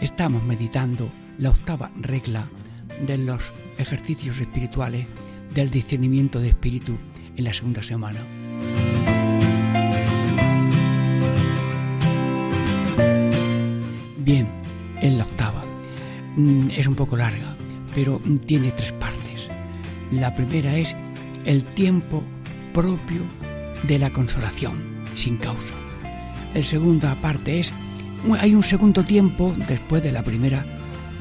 estamos meditando la octava regla de los ejercicios espirituales del discernimiento de espíritu en la segunda semana. Bien, en la octava. Mm, es un poco larga, pero tiene tres partes. La primera es el tiempo propio de la consolación, sin causa. El segunda parte es, hay un segundo tiempo después de la primera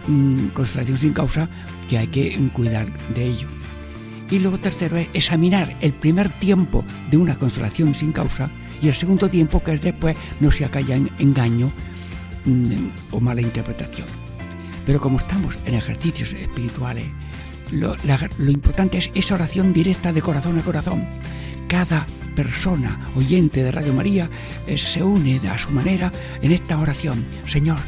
mm, consolación sin causa que hay que cuidar de ello. Y luego tercero es examinar el primer tiempo de una consolación sin causa y el segundo tiempo que es después no se acalla en engaño Mm, o mala interpretación. Pero como estamos en ejercicios espirituales, lo, importante es esa oración directa de corazón a corazón. Cada persona oyente de Radio María eh, se une a su manera en esta oración. Señor,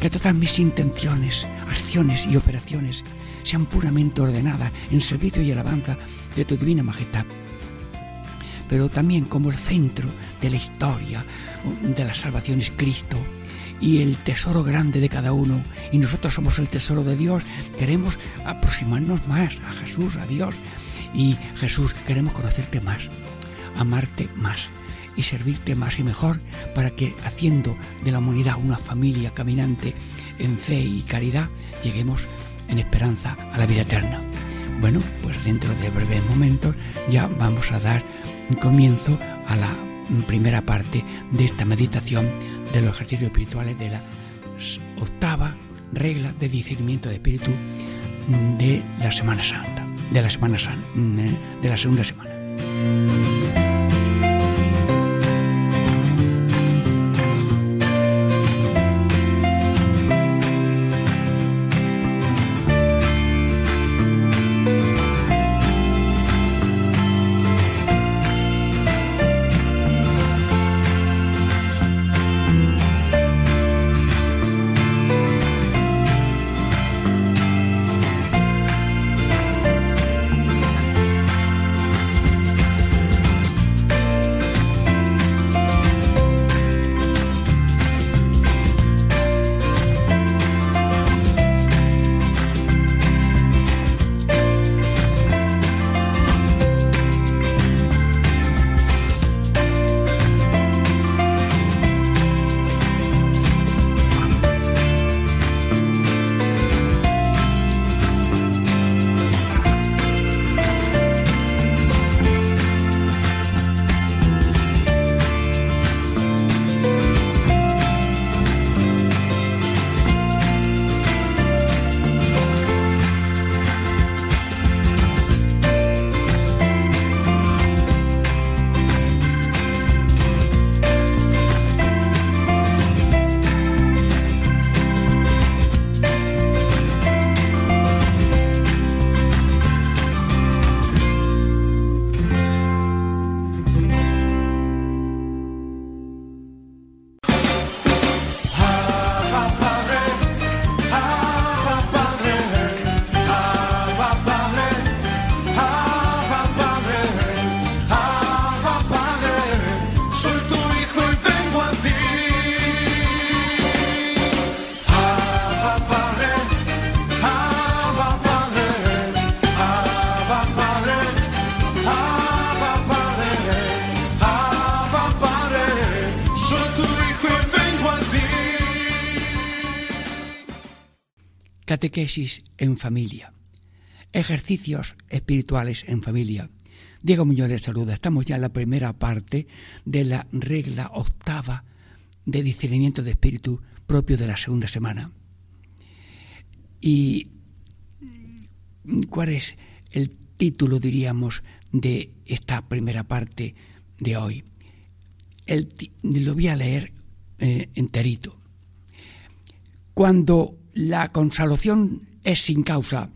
que todas mis intenciones, acciones y operaciones sean puramente ordenadas en servicio y alabanza de tu divina majestad. Pero también como el centro de la historia de la salvación es Cristo y el tesoro grande de cada uno, y nosotros somos el tesoro de Dios, queremos aproximarnos más a Jesús, a Dios, y Jesús, queremos conocerte más, amarte más y servirte más y mejor para que haciendo de la humanidad una familia caminante en fe y caridad, lleguemos en esperanza a la vida eterna. Bueno, pues dentro de breves momentos ya vamos a dar comienzo a la primera parte de esta meditación de los ejercicios espirituales de la octava regla de discernimiento de espíritu de la Semana Santa, de la Semana Santa, de la segunda semana. Catequesis en familia. Ejercicios espirituales en familia. Diego Muñoz les saluda. Estamos ya en la primera parte de la regla octava de discernimiento de espíritu propio de la segunda semana. ¿Y cuál es el título, diríamos, de esta primera parte de hoy? Lo voy a leer eh, enterito. Cuando la consolación es sin causa,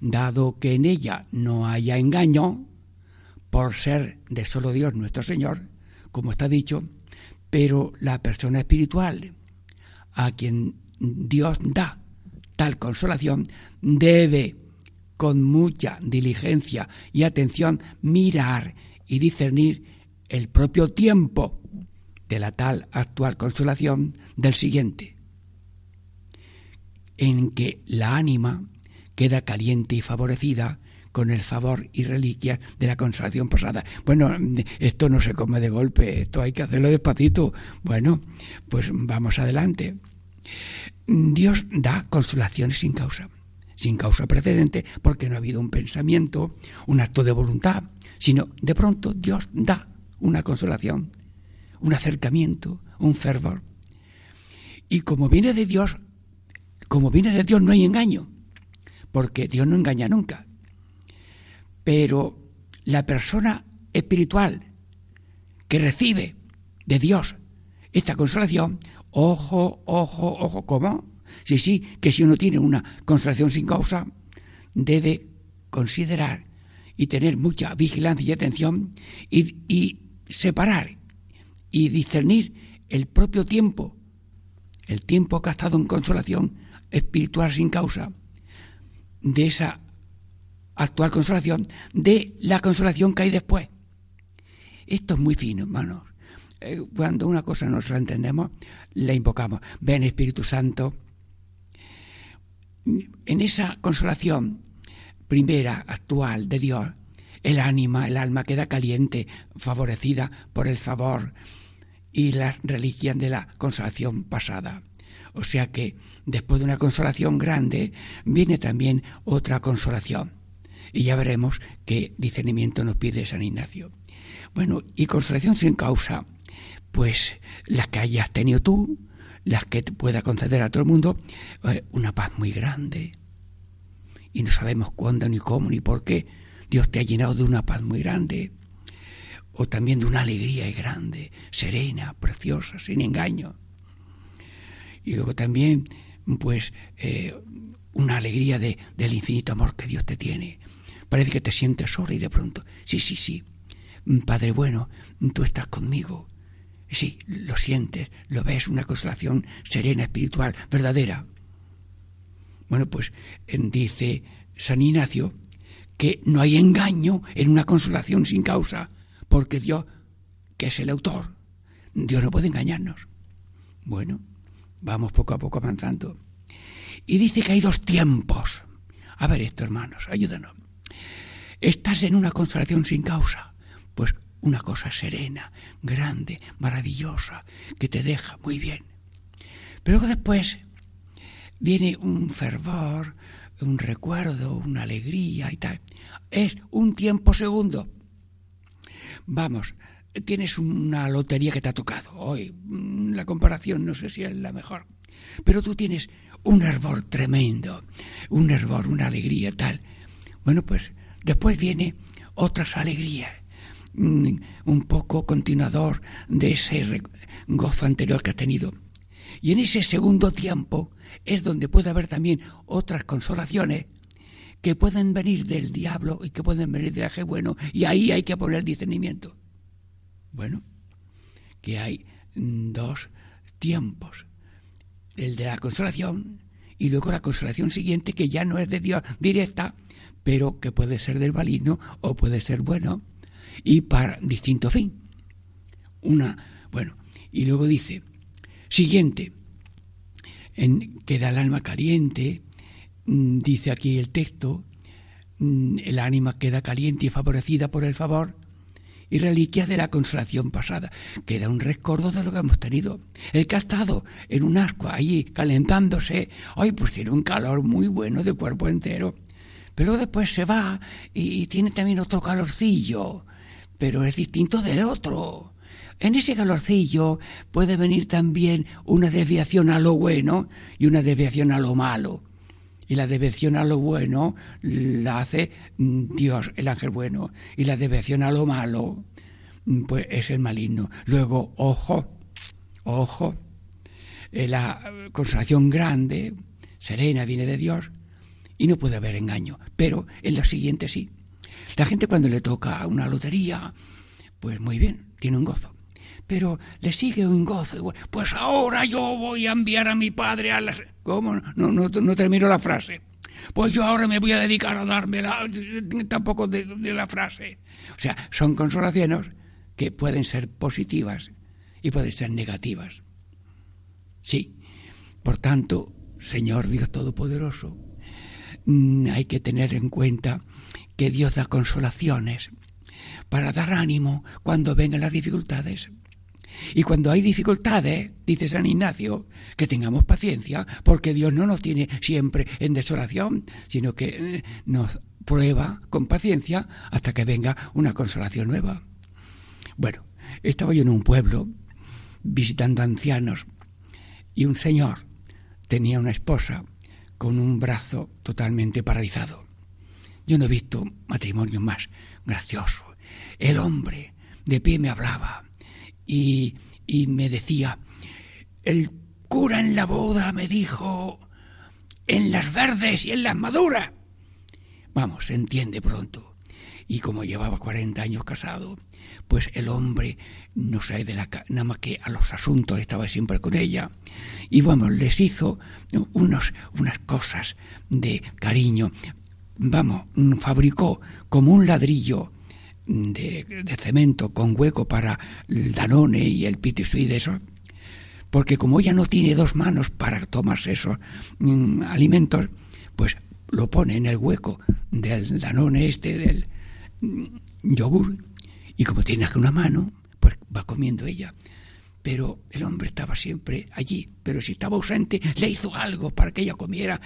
dado que en ella no haya engaño, por ser de solo Dios nuestro Señor, como está dicho, pero la persona espiritual a quien Dios da tal consolación debe con mucha diligencia y atención mirar y discernir el propio tiempo de la tal actual consolación del siguiente, en que la ánima queda caliente y favorecida con el favor y reliquias de la consolación pasada. Bueno, esto no se come de golpe, esto hay que hacerlo despacito. Bueno, pues vamos adelante. Dios da consolaciones sin causa, sin causa precedente, porque no ha habido un pensamiento, un acto de voluntad, sino de pronto Dios da una consolación, un acercamiento, un fervor. Y como viene de Dios, como viene de Dios no hay engaño, porque Dios no engaña nunca. Pero la persona espiritual que recibe de Dios esta consolación, ojo, ojo, ojo, ¿cómo? Sí, sí, que si uno tiene una consolación sin causa, debe considerar y tener mucha vigilancia y atención y, y separar y discernir el propio tiempo, el tiempo estado en consolación espiritual sin causa, de esa actual consolación de la consolación que hay después. Esto es muy fino, hermanos. Eh, cuando una cosa no la entendemos, la invocamos. Ven Espíritu Santo. En esa consolación primera, actual de Dios, el ánima, el alma queda caliente, favorecida por el favor y la religión de la consolación pasada. O sea que después de una consolación grande viene también otra consolación. Y ya veremos qué discernimiento nos pide San Ignacio. Bueno, y consolación sin causa, pues las que hayas tenido tú, las que pueda conceder a todo el mundo, eh, una paz muy grande. Y no sabemos cuándo, ni cómo, ni por qué. Dios te ha llenado de una paz muy grande. O también de una alegría grande, serena, preciosa, sin engaño. Y luego también, pues, eh, una alegría de, del infinito amor que Dios te tiene. Parece que te sientes sola y de pronto, sí, sí, sí, Padre bueno, tú estás conmigo. Sí, lo sientes, lo ves, una consolación serena, espiritual, verdadera. Bueno, pues dice San Ignacio que no hay engaño en una consolación sin causa, porque Dios, que es el autor, Dios no puede engañarnos. Bueno, vamos poco a poco avanzando. Y dice que hay dos tiempos. A ver esto, hermanos, ayúdanos estás en una consolación sin causa, pues una cosa serena, grande, maravillosa, que te deja muy bien. Pero después viene un fervor, un recuerdo, una alegría y tal. Es un tiempo segundo. Vamos, tienes una lotería que te ha tocado. Hoy mm, la comparación no sé si es la mejor. Pero tú tienes un hervor tremendo, un hervor, una alegría tal. Bueno, pues Después viene otras alegrías, mm, un poco continuador de ese gozo anterior que ha tenido. Y en ese segundo tiempo es donde puede haber también otras consolaciones que pueden venir del diablo y que pueden venir del aje bueno, y ahí hay que poner discernimiento. Bueno, que hay dos tiempos, el de la consolación y luego la consolación siguiente que ya no es de Dios directa, pero que puede ser del maligno o puede ser bueno y para distinto fin. Una, bueno, y luego dice, siguiente, en, queda el alma caliente, dice aquí el texto, mm, el ánima queda caliente y favorecida por el favor y reliquia de la consolación pasada. Queda un recuerdo de lo que hemos tenido. El que ha estado en un asco allí calentándose, hoy pues tiene un calor muy bueno de cuerpo entero pero después se va y tiene también otro calorcillo, pero es distinto del otro. En ese calorcillo puede venir también una desviación a lo bueno y una desviación a lo malo. Y la desviación a lo bueno la hace Dios, el ángel bueno. Y la desviación a lo malo, pues es el maligno. Luego, ojo, ojo, eh, la consolación grande, serena, viene de Dios y no puede haber engaño. Pero en lo siguiente sí. La gente cuando le toca una lotería, pues muy bien, tiene un gozo. Pero le sigue un gozo. Pues ahora yo voy a enviar a mi padre a las... ¿Cómo? No, no, no termino la frase. Pues yo ahora me voy a dedicar a darme la... tampoco de, de la frase. O sea, son consolaciones que pueden ser positivas y pueden ser negativas. Sí. Por tanto, Señor Dios Todopoderoso, mm, hay que tener en cuenta que Dios da consolaciones para dar ánimo cuando vengan las dificultades. Y cuando hay dificultades, dice San Ignacio, que tengamos paciencia, porque Dios no nos tiene siempre en desolación, sino que eh, nos prueba con paciencia hasta que venga una consolación nueva. Bueno, estaba yo en un pueblo visitando ancianos y un señor tenía una esposa con un brazo totalmente paralizado. Yo no he visto matrimonio más gracioso. El hombre de pie me hablaba y, y me decía, el cura en la boda me dijo, en las verdes y en las maduras. Vamos, se entiende pronto. Y como llevaba 40 años casado, pues el hombre no sabe de la nada más que a los asuntos estaba siempre con ella y vamos les hizo unos unas cosas de cariño vamos fabricó como un ladrillo de, cemento con hueco para el danone y el pitisui de eso porque como ella no tiene dos manos para tomarse esos mm, alimentos pues lo pone en el hueco del danone este del mm, yogur y como tiene una mano, pues va comiendo ella. Pero el hombre estaba siempre allí, pero si estaba ausente, le hizo algo para que ella comiera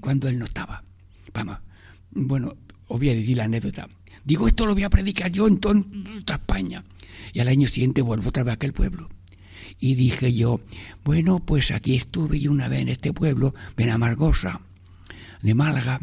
cuando él no estaba. Vamos, bueno, os voy a decir la anécdota. Digo, esto lo voy a predicar yo en toda España. Y al año siguiente vuelvo otra vez a aquel pueblo. Y dije yo, bueno, pues aquí estuve yo una vez en este pueblo, en Amargosa, de Málaga,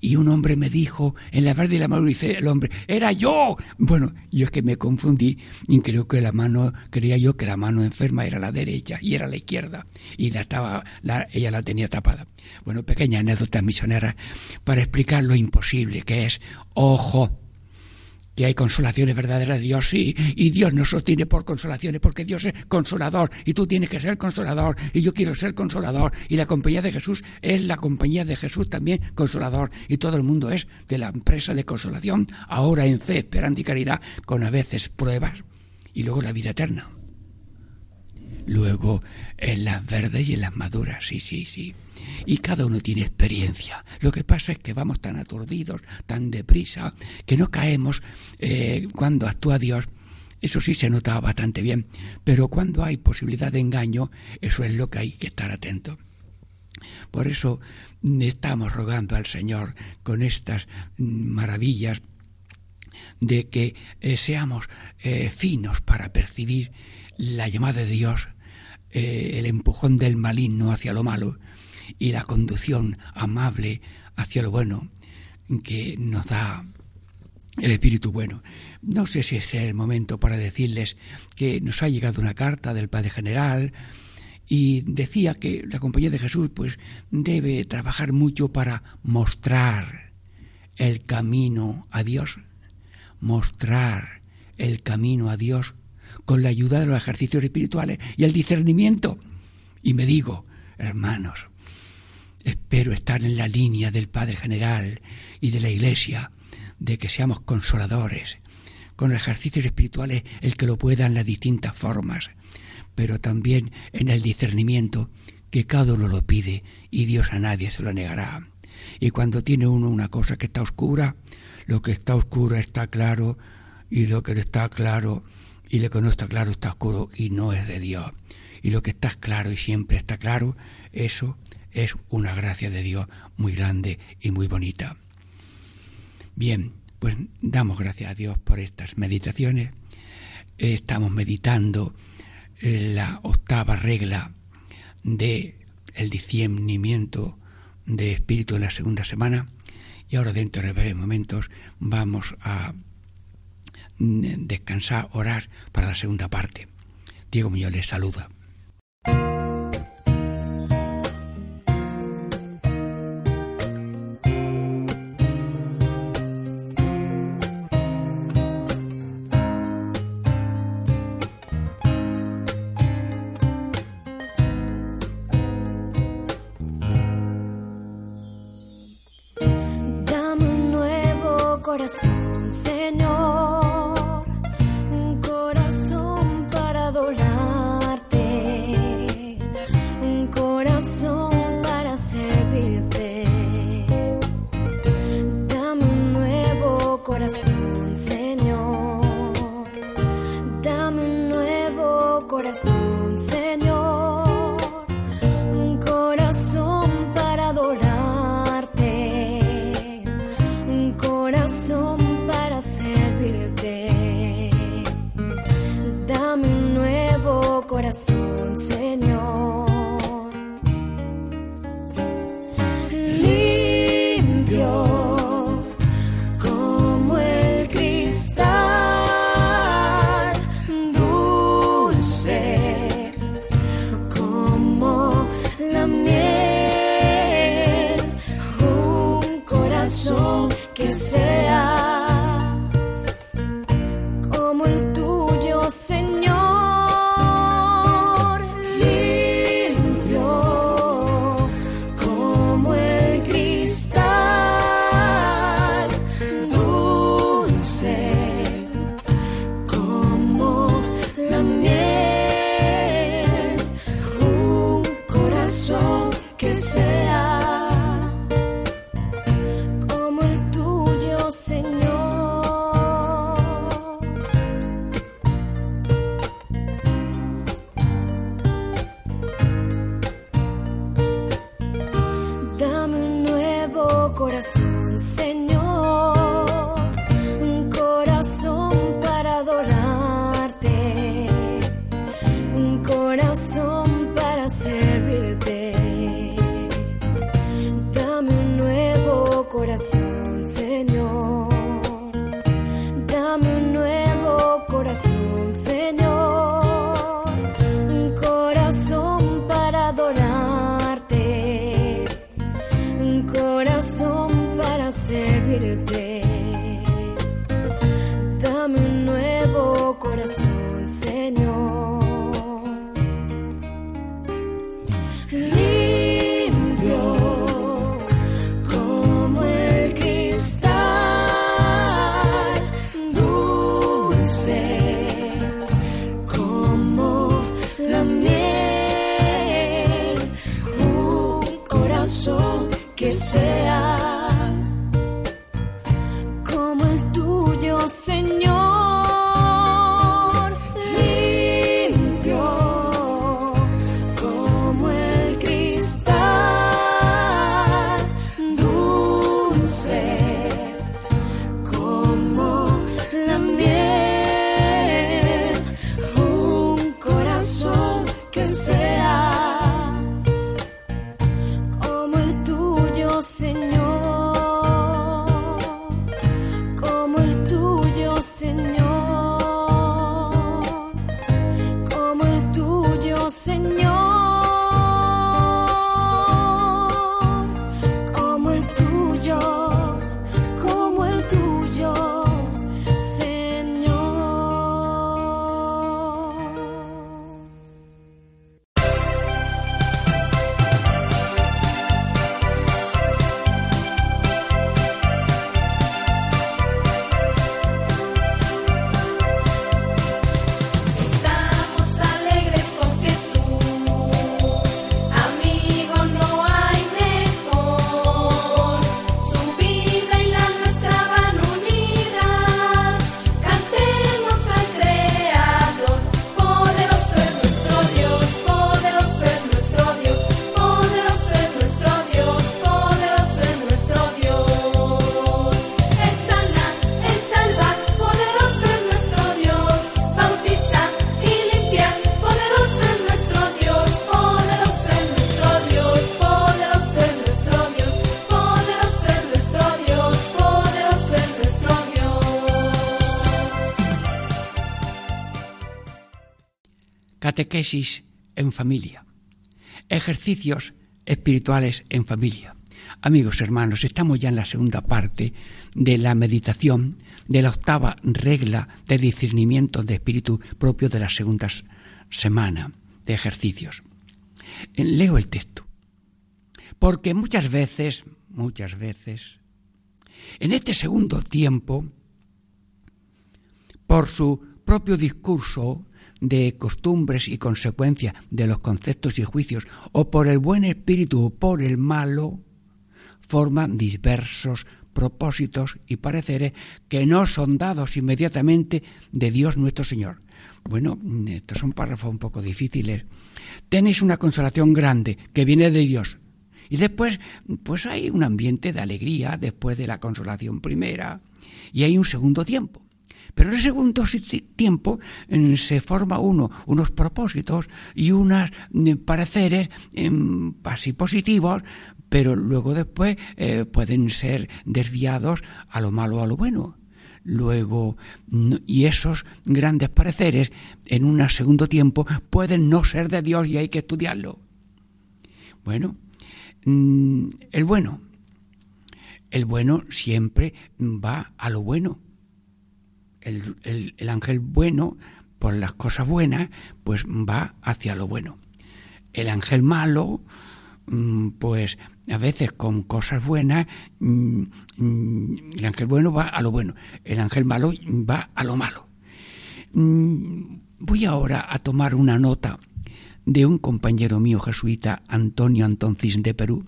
y un hombre me dijo, en la verde de la mano, dice el hombre, era yo. Bueno, yo es que me confundí y creo que la mano, creía yo que la mano enferma era la derecha y era la izquierda y la estaba, la, ella la tenía tapada. Bueno, pequeña anécdota misionera para explicar lo imposible que es, ojo, que hay consolaciones verdaderas de Dios, sí, y Dios no sostiene por consolaciones, porque Dios es consolador, y tú tienes que ser consolador, y yo quiero ser consolador, y la compañía de Jesús es la compañía de Jesús también consolador, y todo el mundo es de la empresa de consolación, ahora en fe, esperanza y caridad, con a veces pruebas, y luego la vida eterna. Luego en las verdes y en las maduras, sí, sí, sí y cada uno tiene experiencia. Lo que pasa es que vamos tan aturdidos, tan deprisa, que no caemos eh, cuando actúa Dios. Eso sí se nota bastante bien, pero cuando hay posibilidad de engaño, eso es lo que hay que estar atento. Por eso estamos rogando al Señor con estas maravillas de que eh, seamos eh, finos para percibir la llamada de Dios, el empujón del maligno hacia lo malo, y la conducción amable hacia lo bueno que nos da el Espíritu Bueno. No sé si es el momento para decirles que nos ha llegado una carta del Padre General y decía que la Compañía de Jesús pues debe trabajar mucho para mostrar el camino a Dios, mostrar el camino a Dios con la ayuda de los ejercicios espirituales y el discernimiento. Y me digo, hermanos, Espero estar en la línea del Padre General y de la Iglesia, de que seamos consoladores, con ejercicios espirituales el que lo pueda en las distintas formas, pero también en el discernimiento que cada uno lo pide y Dios a nadie se lo negará. Y cuando tiene uno una cosa que está oscura, lo que está oscuro está claro y lo que no está claro y lo que no está claro está oscuro y no es de Dios. Y lo que está claro y siempre está claro, eso es una gracia de Dios muy grande y muy bonita. Bien, pues damos gracias a Dios por estas meditaciones. Estamos meditando la octava regla de el discernimiento de espíritu en la segunda semana y ahora dentro de breves momentos vamos a descansar, orar para la segunda parte. Diego Muñoz les saluda. Soon. catequesis en familia, ejercicios espirituales en familia. Amigos hermanos, estamos ya en la segunda parte de la meditación de la octava regla de discernimiento de espíritu propio de la segunda semana de ejercicios. Eh, leo el texto. Porque muchas veces, muchas veces, en este segundo tiempo, por su propio discurso de costumbres y consecuencias de los conceptos y juicios, o por el buen espíritu o por el malo, forman diversos propósitos y pareceres que no son dados inmediatamente de Dios nuestro Señor. Bueno, estos son párrafos un poco difíciles. Tenéis una consolación grande que viene de Dios. Y después, pues hay un ambiente de alegría después de la consolación primera. Y hay un segundo tiempo. Pero en el segundo tiempo mm, se forma uno, unos propósitos y unos mm, pareceres mm, así positivos, pero luego después eh, pueden ser desviados a lo malo o a lo bueno. Luego, y esos grandes pareceres en un segundo tiempo pueden no ser de Dios y hay que estudiarlo. Bueno, el bueno. El bueno siempre va a lo bueno el, ángel bueno, por las cosas buenas, pues va hacia lo bueno. El ángel malo, mm, pues a veces con cosas buenas, mm, mm, el ángel bueno va a lo bueno, el ángel malo va a lo malo. Voy ahora a tomar una nota de un compañero mío jesuita, Antonio Antoncis de Perú,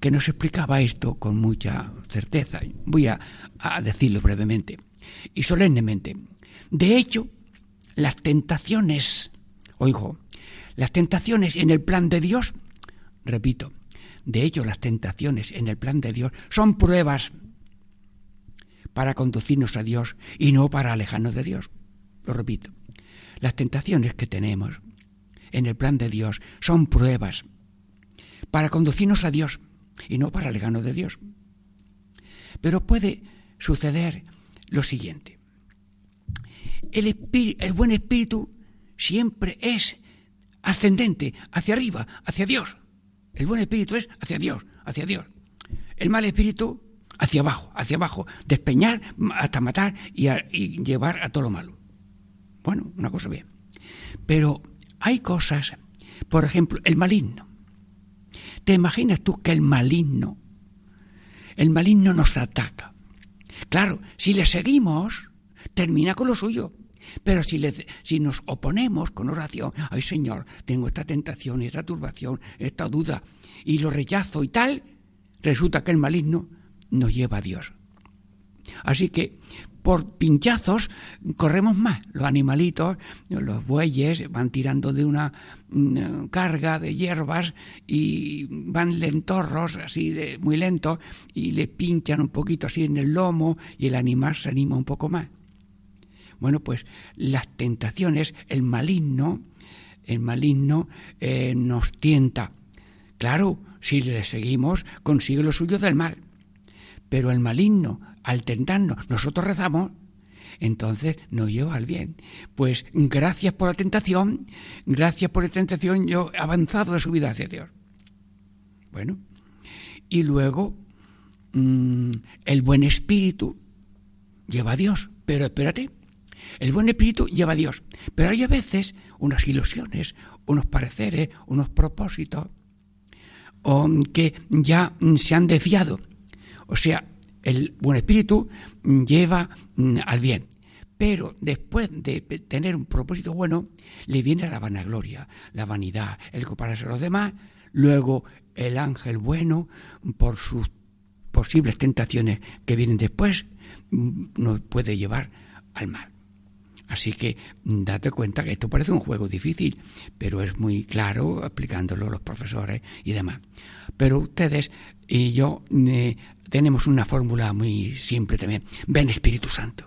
que nos explicaba esto con mucha certeza. Voy a decirlo brevemente y solemnemente. De hecho, las tentaciones, oigo, las tentaciones en el plan de Dios, repito, de hecho las tentaciones en el plan de Dios son pruebas para conducirnos a Dios y no para alejarnos de Dios. Lo repito, las tentaciones que tenemos en el plan de Dios son pruebas para conducirnos a Dios y no para alejarnos de Dios. Pero puede suceder lo siguiente. El, buen espíritu siempre es ascendente, hacia arriba, hacia Dios. El buen espíritu es hacia Dios, hacia Dios. El mal espíritu hacia abajo, hacia abajo, despeñar hasta matar y, y, llevar a todo lo malo. Bueno, una cosa bien. Pero hay cosas, por ejemplo, el maligno. ¿Te imaginas tú que el maligno, el maligno nos ataca? Claro, si le seguimos, termina con lo suyo. Pero si, si nos oponemos con oración, ay Señor, tengo esta tentación, esta turbación, esta duda, y lo rechazo y tal, resulta que el maligno nos lleva a Dios. Así que por pinchazos corremos más. Los animalitos, los bueyes, van tirando de una mm, carga de hierbas y van lentorros, así de, muy lentos, y le pinchan un poquito así en el lomo y el animal se anima un poco más. Bueno, pues las tentaciones, el maligno, el maligno eh, nos tienta. Claro, si le seguimos, consigue lo suyo del mal. Pero el maligno al tentarnos, nosotros rezamos, entonces nos lleva al bien. Pues gracias por la tentación, gracias por la tentación, yo he avanzado de su vida hacia Dios. Bueno, y luego mm, el buen espíritu lleva a Dios, pero espérate, el buen espíritu lleva a Dios, pero hay a veces unas ilusiones, unos pareceres, unos propósitos que ya se han desviado. O sea, el buen espíritu lleva mm, al bien. Pero después de tener un propósito bueno, le viene la vanagloria, la vanidad, el compararse a los demás. Luego el ángel bueno, por sus posibles tentaciones que vienen después, mm, nos puede llevar al mal. Así que mm, date cuenta que esto parece un juego difícil, pero es muy claro aplicándolo los profesores y demás. Pero ustedes y yo eh, tenemos una fórmula muy simple también. Ven Espíritu Santo.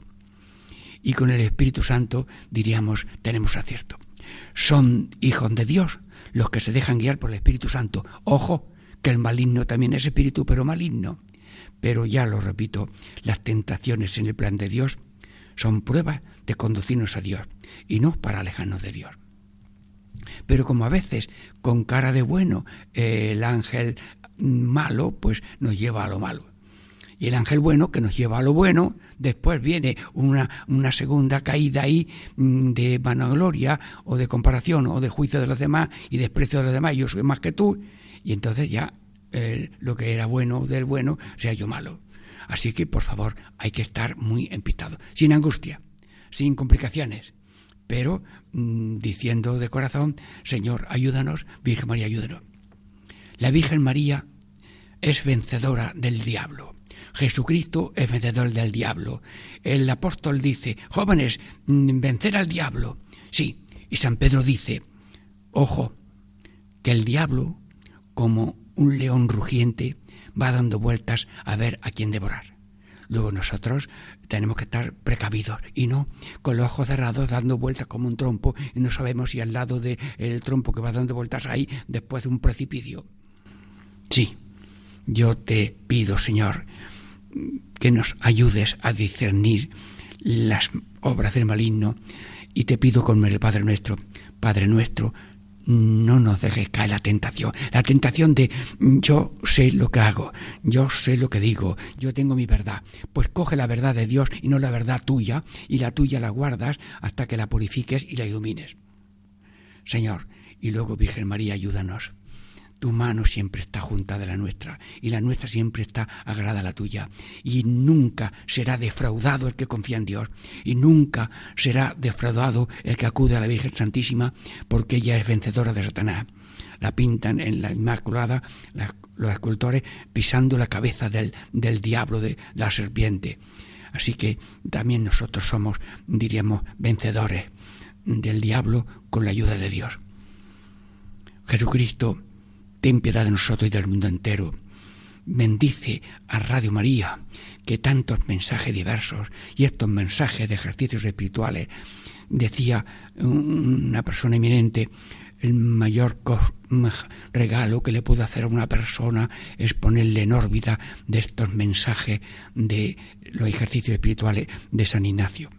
Y con el Espíritu Santo diríamos, tenemos acierto. Son hijos de Dios los que se dejan guiar por el Espíritu Santo. Ojo, que el maligno también es espíritu, pero maligno. Pero ya lo repito, las tentaciones en el plan de Dios son pruebas de conducirnos a Dios y no para alejarnos de Dios. Pero como a veces con cara de bueno el ángel malo pues nos lleva a lo malo y el ángel bueno que nos lleva a lo bueno, después viene una, una segunda caída ahí mm, de vanagloria o de comparación o de juicio de los demás y desprecio de los demás, yo soy más que tú, y entonces ya lo que era bueno del bueno se ha hecho malo. Así que, por favor, hay que estar muy empistado, sin angustia, sin complicaciones, pero mm, diciendo de corazón, Señor, ayúdanos, Virgen María, ayúdanos. La Virgen María es vencedora del diablo. Jesucristo es vencedor del diablo. El apóstol dice, jóvenes, mm, vencer al diablo. Sí, y San Pedro dice, ojo, que el diablo, como un león rugiente, va dando vueltas a ver a quién devorar. Luego nosotros tenemos que estar precavidos y no con los ojos cerrados dando vueltas como un trompo y no sabemos si al lado del trompo que va dando vueltas ahí después de un precipicio. Sí, yo te pido, Señor, que nos ayudes a discernir las obras del maligno y te pido con el Padre nuestro, Padre nuestro, no nos dejes caer la tentación. La tentación de yo sé lo que hago, yo sé lo que digo, yo tengo mi verdad. Pues coge la verdad de Dios y no la verdad tuya, y la tuya la guardas hasta que la purifiques y la ilumines. Señor, y luego Virgen María, ayúdanos tu mano siempre está junta de la nuestra y la nuestra siempre está agrada a la tuya. Y nunca será defraudado el que confía en Dios y nunca será defraudado el que acude a la Virgen Santísima porque ella es vencedora de Satanás. La pintan en la Inmaculada los escultores pisando la cabeza del, del diablo, de la serpiente. Así que también nosotros somos, diríamos, vencedores del diablo con la ayuda de Dios. Jesucristo ten piedad de nosotros y del mundo entero. Bendice a Radio María, que tantos mensajes diversos y estos mensajes de ejercicios espirituales, decía una persona eminente, el mayor regalo que le puedo hacer a una persona es ponerle en órbita de estos mensajes de los ejercicios espirituales de San Ignacio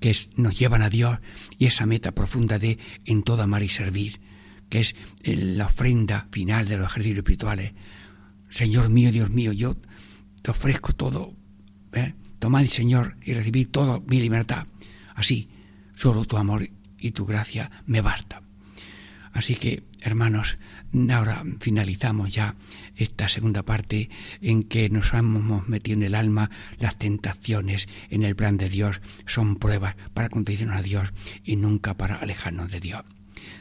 que nos llevan a Dios y esa meta profunda de en todo amar y servir que es la ofrenda final de los ejercicios espirituales. Señor mío, Dios mío, yo te ofrezco todo. ¿eh? Tomad, Señor, y recibid toda mi libertad. Así, solo tu amor y tu gracia me basta. Así que, hermanos, ahora finalizamos ya esta segunda parte en que nos hemos metido en el alma las tentaciones en el plan de Dios son pruebas para condicionar a Dios y nunca para alejarnos de Dios.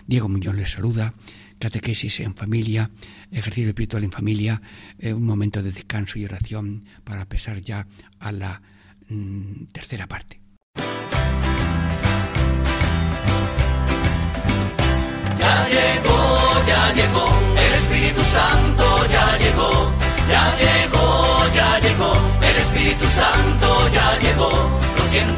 Diego Muñoz les saluda. Catequesis en familia, ejercicio espiritual en familia, eh, un momento de descanso y oración para pasar ya a la mm, tercera parte. Ya llegó, ya llegó, el Espíritu Santo ya llegó, ya llegó,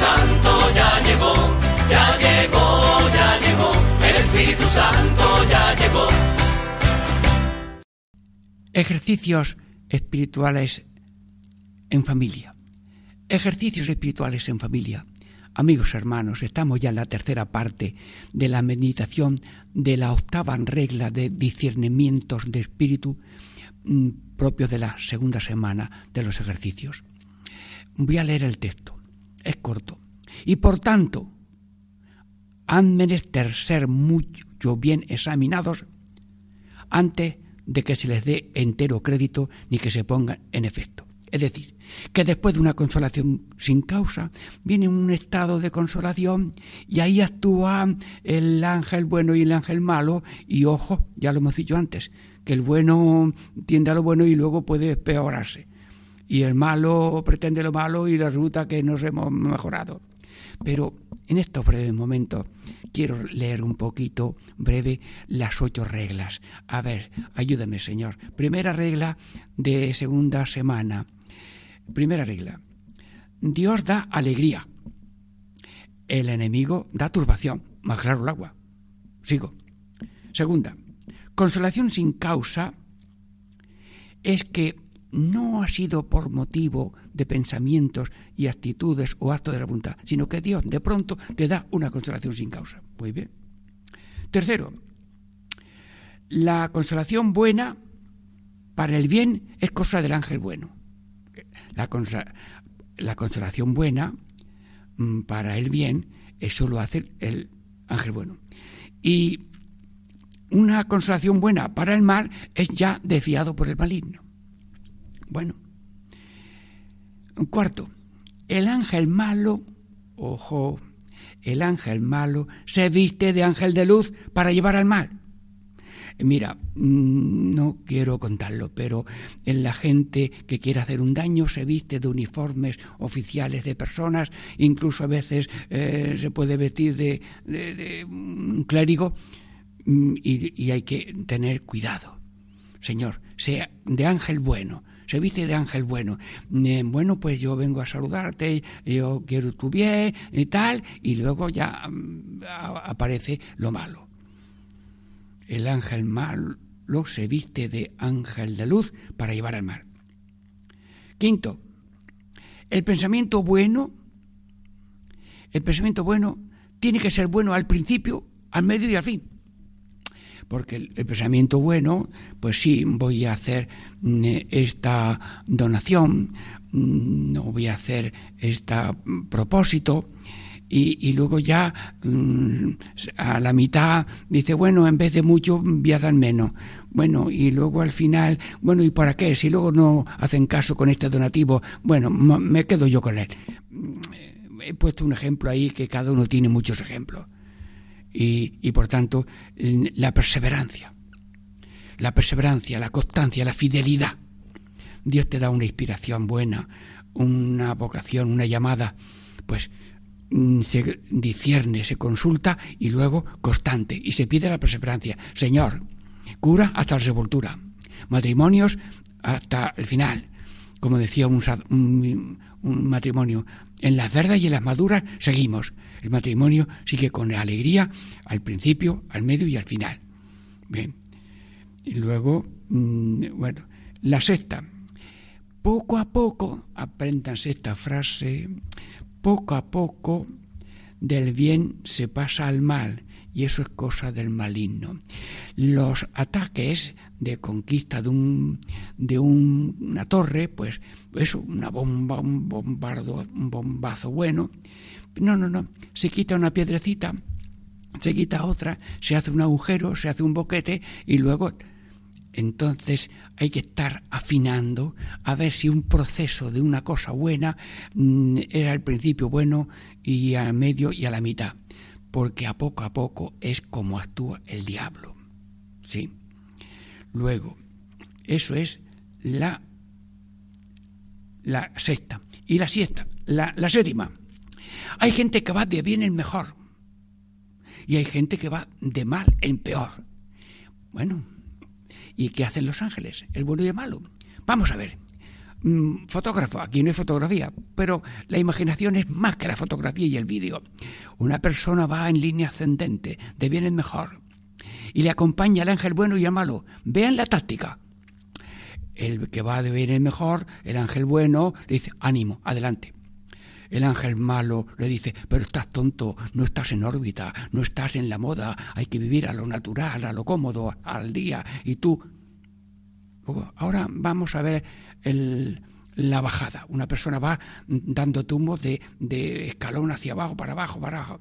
Santo ya llegó, ya llegó, ya llegó, el Espíritu Santo ya llegó. Ejercicios espirituales en familia. Ejercicios espirituales en familia. Amigos hermanos, estamos ya en la tercera parte de la meditación de la octava regla de discernimientos de espíritu mm, propio de la segunda semana de los ejercicios. Voy a leer el texto. Es corto. Y por tanto, han menester ser mucho bien examinados antes de que se les dé entero crédito ni que se pongan en efecto. Es decir, que después de una consolación sin causa viene un estado de consolación y ahí actúa el ángel bueno y el ángel malo y ojo, ya lo hemos dicho antes, que el bueno tiende a lo bueno y luego puede empeorarse y el malo pretende lo malo y resulta que nos hemos mejorado. Pero en estos breves momentos quiero leer un poquito breve las ocho reglas. A ver, ayúdame, Señor. Primera regla de segunda semana. Primera regla. Dios da alegría. El enemigo da turbación. Más claro el agua. Sigo. Segunda. Consolación sin causa es que no ha sido por motivo de pensamientos y actitudes o actos de la voluntad, sino que Dios de pronto te da una consolación sin causa. Muy bien. Tercero, la consolación buena para el bien es cosa del ángel bueno. La, la consolación buena mm, para el bien eso lo hace el ángel bueno. Y una consolación buena para el mal es ya defiado por el maligno. Bueno. Cuarto, el ángel malo, ojo, el ángel malo se viste de ángel de luz para llevar al mal. Mira, mm, no quiero contarlo, pero en la gente que quiere hacer un daño se viste de uniformes oficiales de personas, incluso a veces eh, se puede vestir de, un clérigo mm, y hay que tener cuidado. Señor, sea de ángel bueno, se viste de ángel bueno. Eh, bueno, pues yo vengo a saludarte, yo quiero tu bien y tal, y luego ya mm, aparece lo malo. El ángel malo se viste de ángel de luz para llevar al mal. Quinto, el pensamiento bueno, el pensamiento bueno tiene que ser bueno al principio, al medio y al fin porque el, pensamiento bueno, pues sí, voy a hacer mm, esta donación, mm, no voy a hacer este propósito, y, luego ya mm, a la mitad dice, bueno, en vez de mucho voy a dar menos. Bueno, y luego al final, bueno, ¿y para qué? Si luego no hacen caso con este donativo, bueno, me quedo yo con él. He puesto un ejemplo ahí que cada uno tiene muchos ejemplos y, por tanto la perseverancia. La perseverancia, la constancia, la fidelidad. Dios te da una inspiración buena, una vocación, una llamada, pues se discierne, se consulta y luego constante. Y se pide la perseverancia. Señor, cura hasta la sepultura, matrimonios hasta el final. Como decía un, un matrimonio, en las verdes y en las maduras seguimos. El matrimonio sigue con alegría al principio, al medio y al final. Bien. Y luego, mm, bueno, la sexta. Poco a poco, apréndanse esta frase, poco a poco del bien se pasa al mal y eso es cosa del maligno. Los ataques de conquista de un de una torre, pues eso, una bomba, un bombardo, un bombazo bueno, no, no, no. Se quita una piedrecita, se quita otra, se hace un agujero, se hace un boquete y luego entonces hay que estar afinando a ver si un proceso de una cosa buena mm, era al principio bueno y a medio y a la mitad, porque a poco a poco es como actúa el diablo. ¿Sí? Luego, eso es la, la sexta. Y la siesta, la, la séptima. Hay gente que va de bien en mejor y hay gente que va de mal en peor. Bueno, ¿y qué hacen los ángeles? El bueno y el malo. Vamos a ver. Mm, fotógrafo, aquí no hay fotografía, pero la imaginación es más que la fotografía y el vídeo. Una persona va en línea ascendente, de bien en mejor, y le acompaña el ángel bueno y el malo. Vean la táctica. El que va de bien en mejor, el ángel bueno, dice, ánimo, adelante. El ángel malo le dice, pero estás tonto, no estás en órbita, no estás en la moda, hay que vivir a lo natural, a lo cómodo, al día. Y tú... Ahora vamos a ver la bajada. Una persona va dando tumbos de, de escalón hacia abajo, para abajo, para abajo.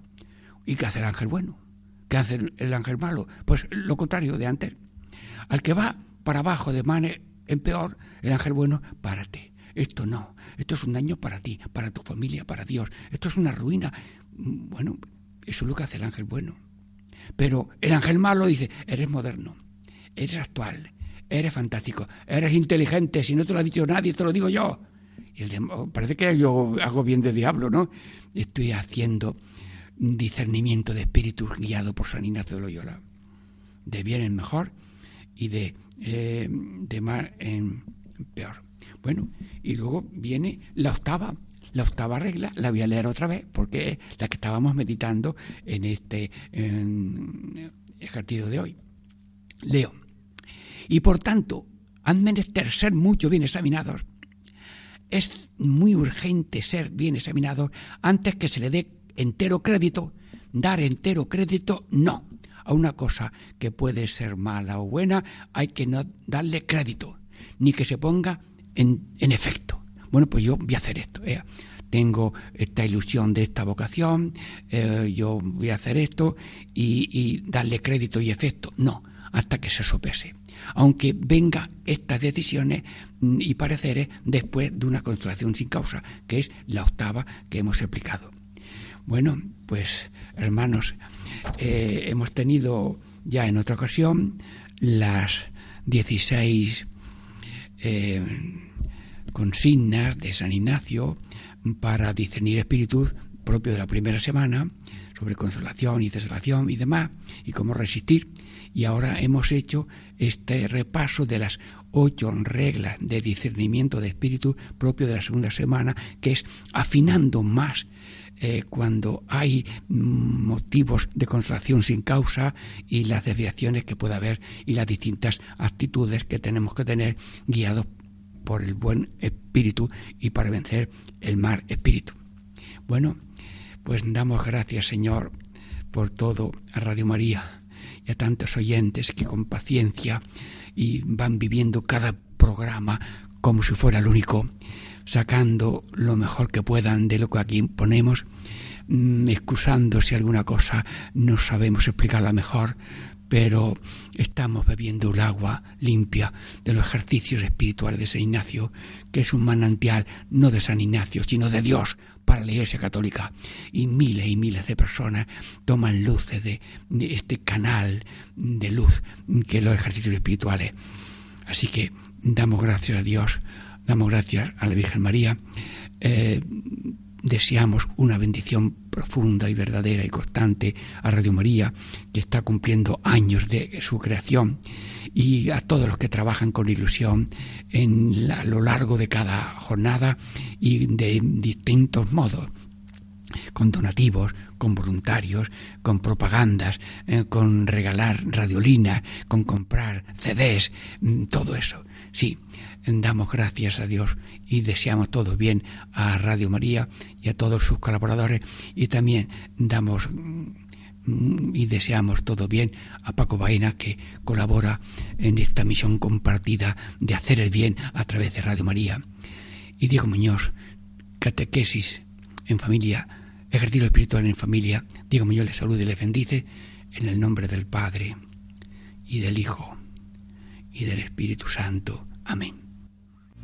¿Y qué hace el ángel bueno? ¿Qué hace el ángel malo? Pues lo contrario de antes. Al que va para abajo de mano en peor, el ángel bueno, párate. Esto no, esto es un daño para ti, para tu familia, para Dios. Esto es una ruina. Bueno, eso es lo que hace el ángel bueno. Pero el ángel malo dice, eres moderno, eres actual, eres fantástico, eres inteligente, si no te lo ha dicho nadie, te lo digo yo. Y el parece que yo hago bien de diablo, ¿no? Estoy haciendo discernimiento de espíritus guiado por San Ignacio de Loyola. De bien en mejor y de, eh, de mal en peor. Bueno, y luego viene la octava. La octava regla la voy a leer otra vez porque es la que estábamos meditando en este ejercicio de hoy. Leo. Y por tanto, han menester ser mucho bien examinados. Es muy urgente ser bien examinados antes que se le dé entero crédito. Dar entero crédito, no. A una cosa que puede ser mala o buena, hay que no darle crédito, ni que se ponga en, efecto. Bueno, pues yo voy a hacer esto. eh. Tengo esta ilusión de esta vocación, eh, yo voy a hacer esto y, darle crédito y efecto. No, hasta que se sopese. Aunque venga estas decisiones mm, y pareceres después de una constelación sin causa, que es la octava que hemos explicado. Bueno, pues hermanos, eh, hemos tenido ya en otra ocasión las 16 eh, consignas de San Ignacio para discernir espíritus propio de la primera semana sobre consolación y desolación y demás y cómo resistir. Y ahora hemos hecho este repaso de las ocho reglas de discernimiento de espíritu propio de la segunda semana que es afinando más eh, cuando hay mm, motivos de consolación sin causa y las desviaciones que pueda haber y las distintas actitudes que tenemos que tener guiados por el buen espíritu y para vencer el mal espíritu. Bueno, pues damos gracias Señor por todo a Radio María y a tantos oyentes que con paciencia y van viviendo cada programa como si fuera el único, sacando lo mejor que puedan de lo que aquí ponemos, mm, excusando si alguna cosa no sabemos explicarla mejor, pero estamos bebiendo el agua limpia de los ejercicios espirituales de San Ignacio, que es un manantial no de San Ignacio, sino de Dios para la Iglesia Católica. Y miles y miles de personas toman luces de, este canal de luz que los ejercicios espirituales. Así que damos gracias a Dios, damos gracias a la Virgen María. Eh, deseamos una bendición profunda y verdadera y constante a Radio María, que está cumpliendo años de su creación, y a todos los que trabajan con ilusión en a lo largo de cada jornada y de distintos modos con donativos, con voluntarios, con propagandas, eh, con regalar radiolinas, con comprar CDs, mm, todo eso. Sí, damos gracias a Dios y deseamos todo bien a Radio María y a todos sus colaboradores y también damos mm, y deseamos todo bien a Paco Baena que colabora en esta misión compartida de hacer el bien a través de Radio María. Y Diego Muñoz, catequesis en familia, ejercicio espiritual en familia. Diego Muñoz les saluda y les bendice en el nombre del Padre y del Hijo y del Espíritu Santo. Amén.